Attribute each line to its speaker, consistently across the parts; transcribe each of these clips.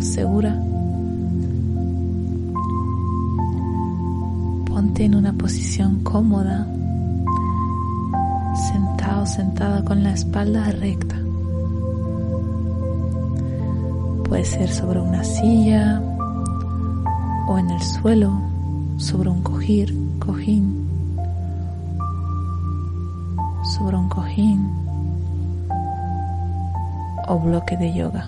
Speaker 1: Segura. Ponte en una posición cómoda, sentado, sentada con la espalda recta. Puede ser sobre una silla o en el suelo, sobre un cojir, cojín, sobre un cojín o bloque de yoga.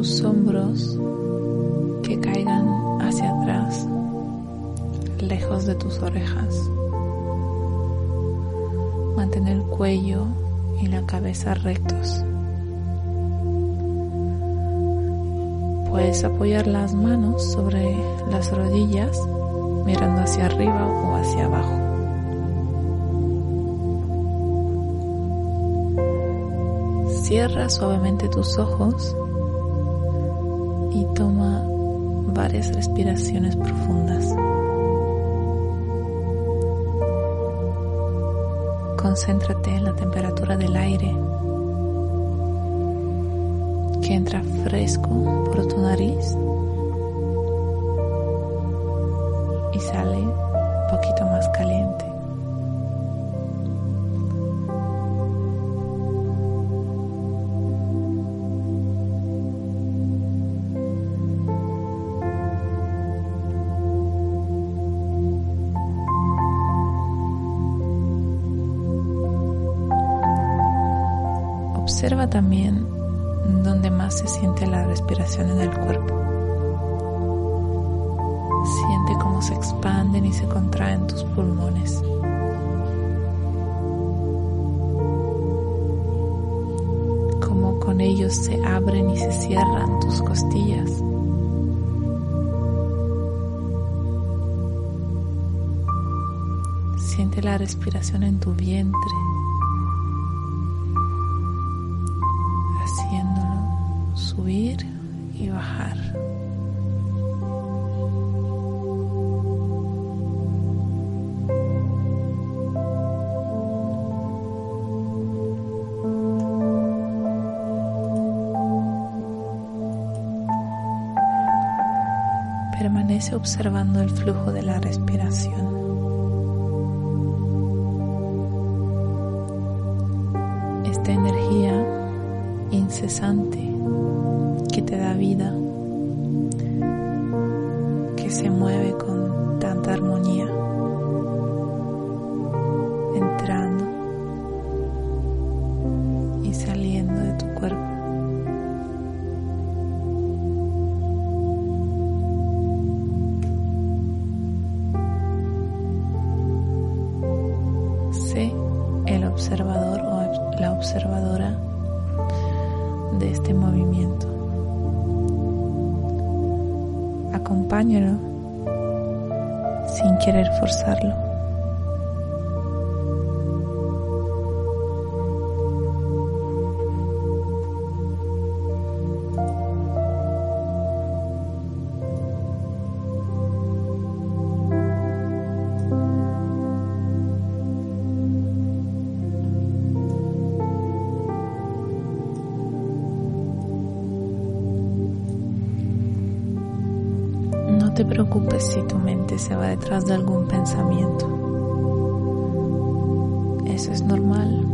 Speaker 1: Tus hombros que caigan hacia atrás, lejos de tus orejas. Mantén el cuello y la cabeza rectos. Puedes apoyar las manos sobre las rodillas mirando hacia arriba o hacia abajo. Cierra suavemente tus ojos y toma varias respiraciones profundas. Concéntrate en la temperatura del aire que entra fresco por tu nariz y sale un poquito más caliente. Observa también dónde más se siente la respiración en el cuerpo. Siente cómo se expanden y se contraen tus pulmones. Cómo con ellos se abren y se cierran tus costillas. Siente la respiración en tu vientre. Subir y bajar. Permanece observando el flujo de la respiración. Esta energía incesante te da vida, que se mueve con tanta armonía, querer forzarlo. No te preocupes si se va detrás de algún pensamiento. Eso es normal.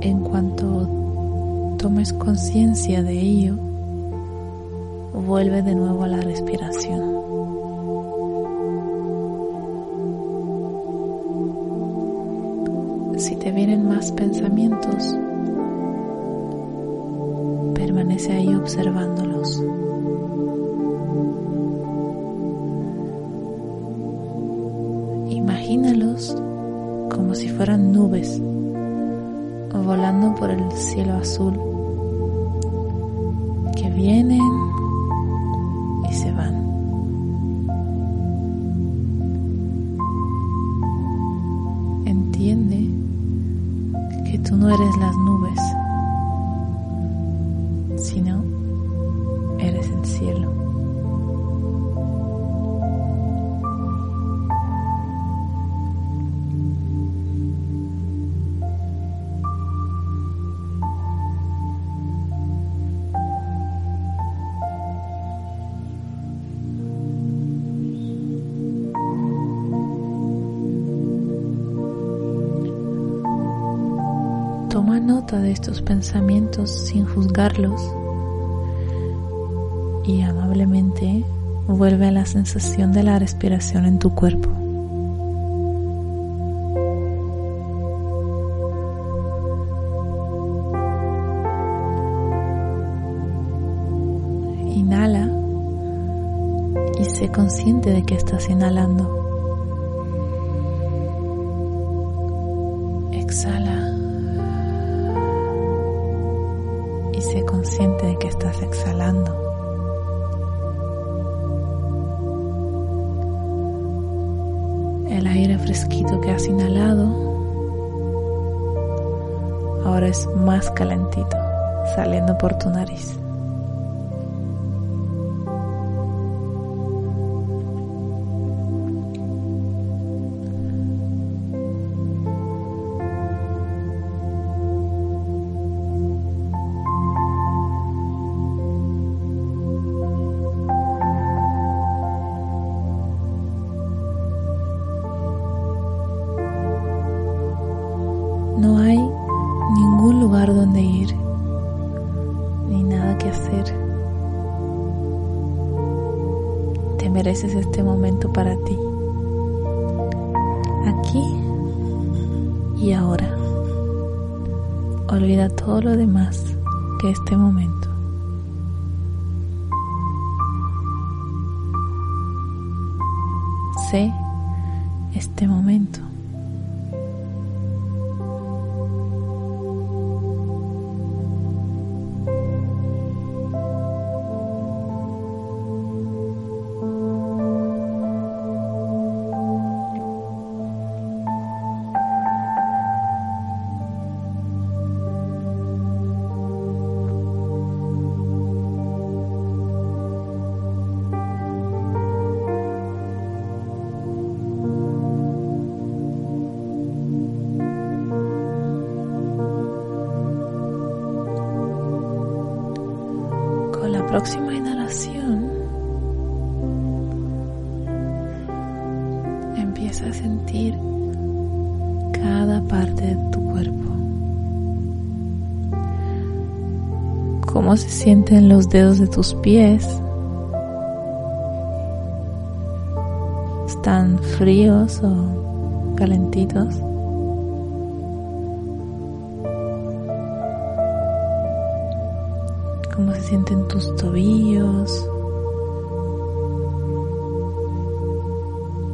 Speaker 1: En cuanto tomes conciencia de ello, vuelve de nuevo a la respiración. Si te vienen más pensamientos, permanece ahí observándolos. Nubes volando por el cielo azul que vienen y se van. Entiende que tú no eres las nubes, Toma nota de estos pensamientos sin juzgarlos y amablemente vuelve a la sensación de la respiración en tu cuerpo. Inhala y sé consciente de que estás inhalando. Exhala consciente de que estás exhalando. El aire fresquito que has inhalado ahora es más calentito saliendo por tu nariz. Mereces este momento para ti, aquí y ahora. Olvida todo lo demás que este momento. Sé este momento. Sienten los dedos de tus pies. ¿Están fríos o calentitos? cómo se sienten tus tobillos,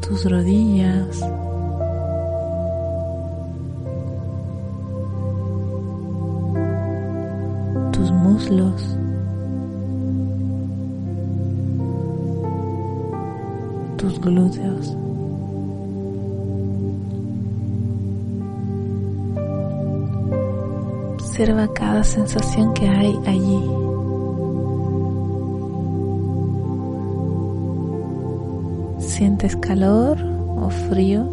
Speaker 1: tus rodillas. Tus glúteos. Observa cada sensación que hay allí. ¿Sientes calor o frío?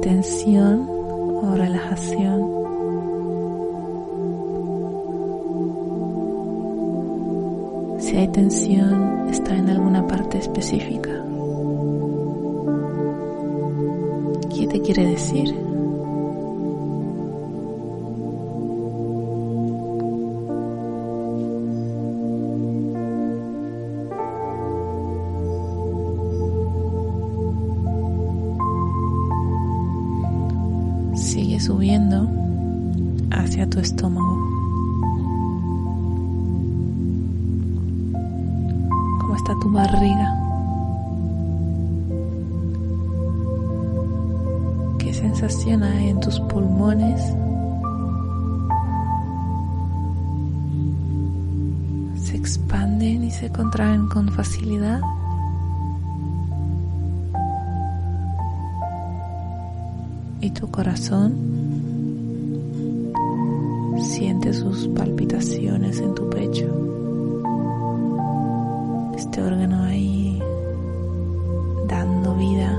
Speaker 1: ¿Tensión o relajación? Si hay tensión, está en alguna parte específica. te quiere decir. Sigue subiendo hacia tu estómago. Tus pulmones? ¿Se expanden y se contraen con facilidad? ¿Y tu corazón? Siente sus palpitaciones en tu pecho. Este órgano ahí dando vida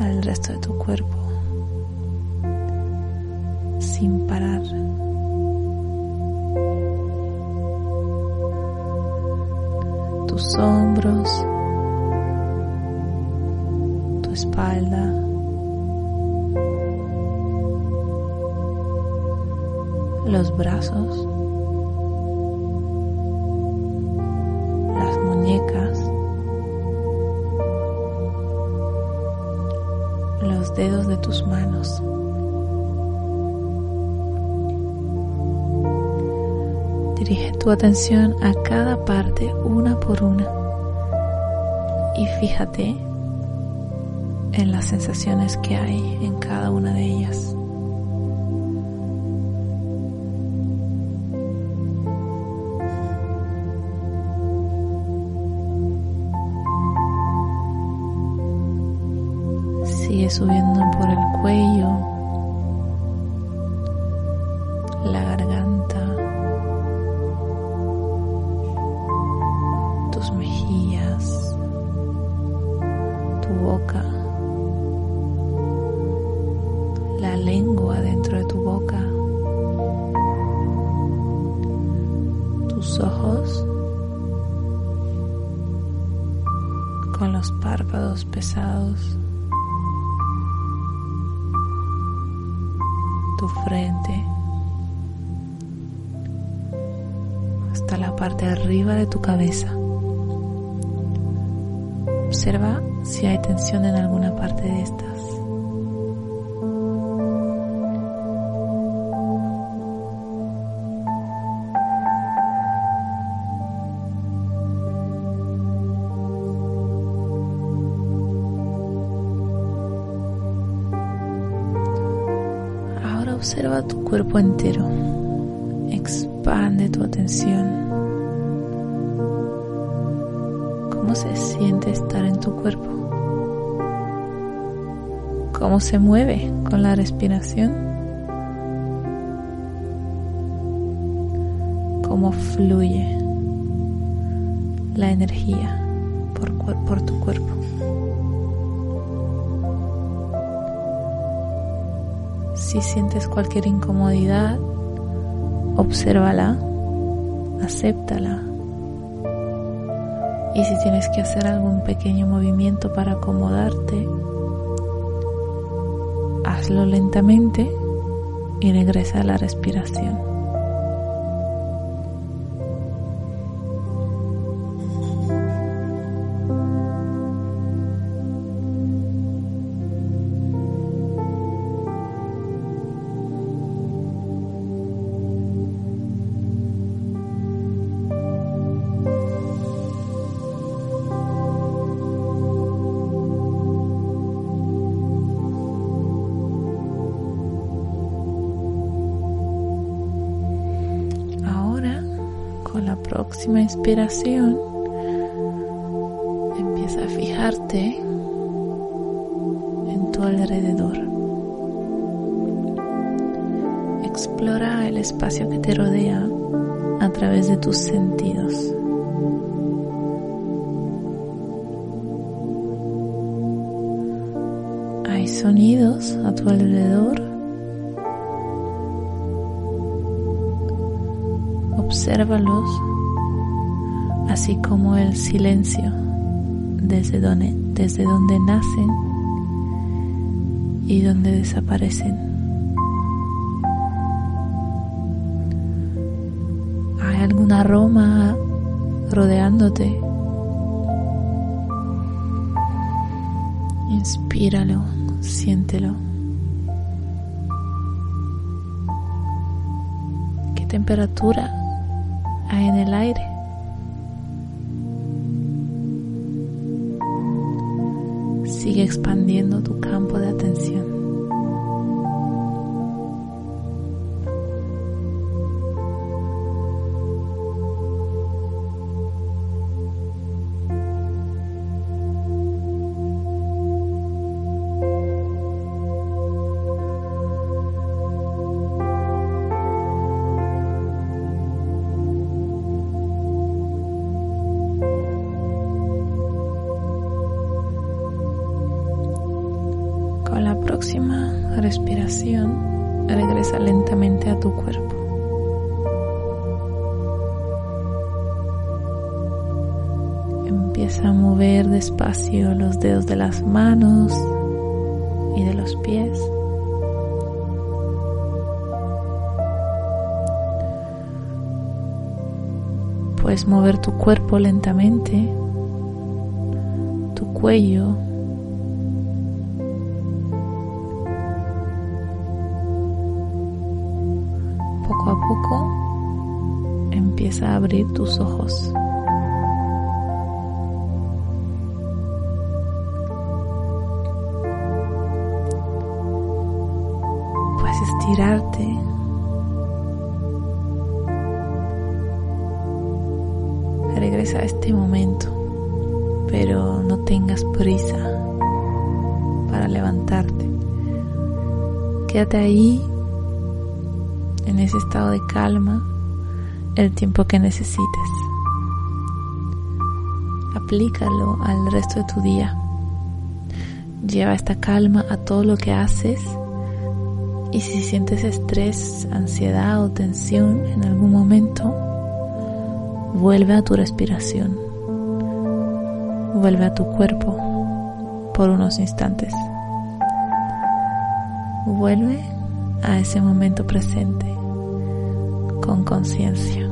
Speaker 1: al resto de tu cuerpo sin parar. Tus hombros, tu espalda. los brazos, tu atención a cada parte una por una y fíjate en las sensaciones que hay en cada una de ellas. Sigue subiendo por el cuello, boca, la lengua dentro de tu boca, tus ojos con los párpados pesados. tu frente hasta la parte de arriba de tu cabeza. Observa si hay tensión en alguna parte de estas. Ahora observa tu cuerpo entero. Expande tu atención. Se siente estar en tu cuerpo? ¿Cómo se mueve con la respiración? ¿Cómo fluye la energía por, por tu cuerpo? Si sientes cualquier incomodidad, obsérvala, acéptala. Y si tienes que hacer algún pequeño movimiento para acomodarte, hazlo lentamente y regresa a la respiración. Próxima inspiración, empieza a fijarte en tu alrededor. Explora el espacio que te rodea a través de tus sentidos. Hay sonidos a tu alrededor. Obsérvalos, así como el silencio desde donde, desde donde nacen y donde desaparecen. ¿Hay algún aroma rodeándote? Inspíralo, siéntelo. ¿Qué temperatura hay en el aire? Sigue expandiendo tu campo de atención. Cuerpo. Empieza a mover despacio los dedos de las manos y de los pies. Puedes mover tu cuerpo lentamente, tu cuello, poco empieza a abrir tus ojos. Puedes estirarte. Regresa a este momento, pero no tengas prisa para levantarte. Quédate ahí ese estado de calma el tiempo que necesites. Aplícalo al resto de tu día. Lleva esta calma a todo lo que haces y si sientes estrés, ansiedad o tensión en algún momento, vuelve a tu respiración. Vuelve a tu cuerpo por unos instantes. Vuelve a ese momento presente con conciencia.